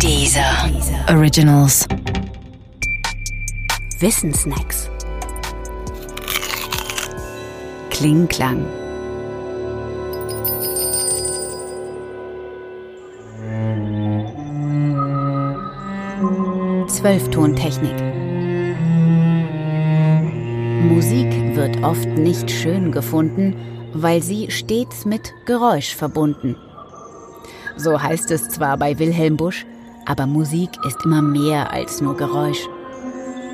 Dieser Originals. Wissensnacks. Klingklang. Zwölftontechnik. Musik wird oft nicht schön gefunden, weil sie stets mit Geräusch verbunden. So heißt es zwar bei Wilhelm Busch, aber Musik ist immer mehr als nur Geräusch.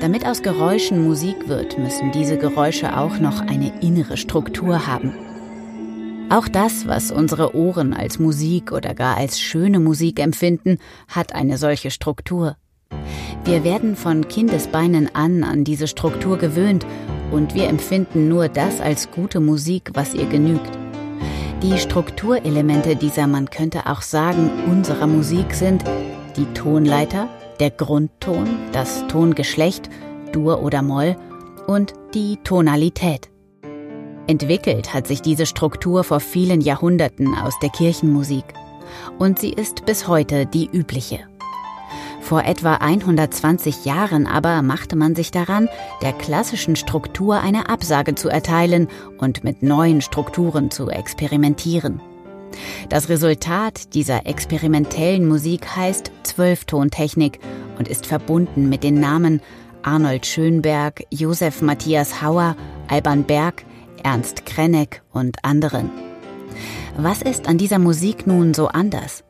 Damit aus Geräuschen Musik wird, müssen diese Geräusche auch noch eine innere Struktur haben. Auch das, was unsere Ohren als Musik oder gar als schöne Musik empfinden, hat eine solche Struktur. Wir werden von Kindesbeinen an an diese Struktur gewöhnt und wir empfinden nur das als gute Musik, was ihr genügt. Die Strukturelemente dieser, man könnte auch sagen, unserer Musik sind die Tonleiter, der Grundton, das Tongeschlecht, Dur oder Moll und die Tonalität. Entwickelt hat sich diese Struktur vor vielen Jahrhunderten aus der Kirchenmusik und sie ist bis heute die übliche. Vor etwa 120 Jahren aber machte man sich daran, der klassischen Struktur eine Absage zu erteilen und mit neuen Strukturen zu experimentieren. Das Resultat dieser experimentellen Musik heißt Zwölftontechnik und ist verbunden mit den Namen Arnold Schönberg, Josef Matthias Hauer, Alban Berg, Ernst Krenneck und anderen. Was ist an dieser Musik nun so anders?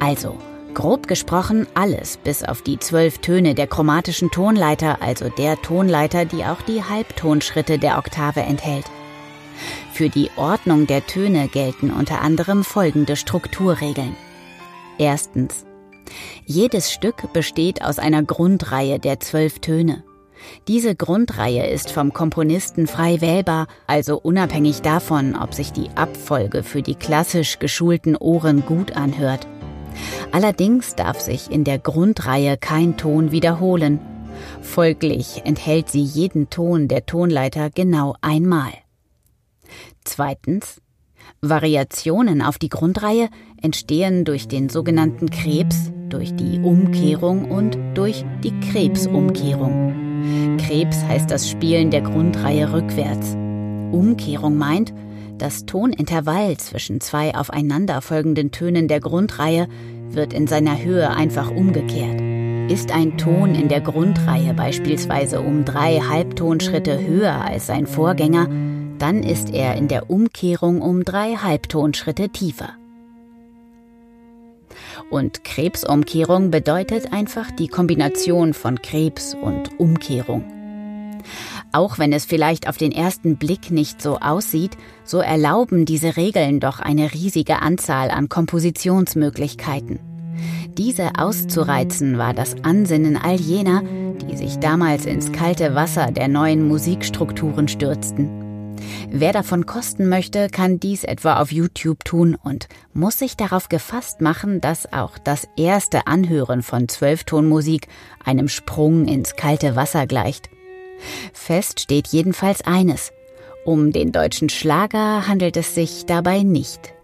Also, grob gesprochen alles, bis auf die zwölf Töne der chromatischen Tonleiter, also der Tonleiter, die auch die Halbtonschritte der Oktave enthält. Für die Ordnung der Töne gelten unter anderem folgende Strukturregeln. Erstens. Jedes Stück besteht aus einer Grundreihe der zwölf Töne. Diese Grundreihe ist vom Komponisten frei wählbar, also unabhängig davon, ob sich die Abfolge für die klassisch geschulten Ohren gut anhört. Allerdings darf sich in der Grundreihe kein Ton wiederholen. Folglich enthält sie jeden Ton der Tonleiter genau einmal. Zweitens. Variationen auf die Grundreihe entstehen durch den sogenannten Krebs, durch die Umkehrung und durch die Krebsumkehrung. Krebs heißt das Spielen der Grundreihe rückwärts. Umkehrung meint, das Tonintervall zwischen zwei aufeinanderfolgenden Tönen der Grundreihe wird in seiner Höhe einfach umgekehrt. Ist ein Ton in der Grundreihe beispielsweise um drei Halbtonschritte höher als sein Vorgänger, dann ist er in der Umkehrung um drei Halbtonschritte tiefer. Und Krebsumkehrung bedeutet einfach die Kombination von Krebs und Umkehrung. Auch wenn es vielleicht auf den ersten Blick nicht so aussieht, so erlauben diese Regeln doch eine riesige Anzahl an Kompositionsmöglichkeiten. Diese auszureizen war das Ansinnen all jener, die sich damals ins kalte Wasser der neuen Musikstrukturen stürzten. Wer davon kosten möchte, kann dies etwa auf YouTube tun und muss sich darauf gefasst machen, dass auch das erste Anhören von Zwölftonmusik einem Sprung ins kalte Wasser gleicht. Fest steht jedenfalls eines. Um den deutschen Schlager handelt es sich dabei nicht.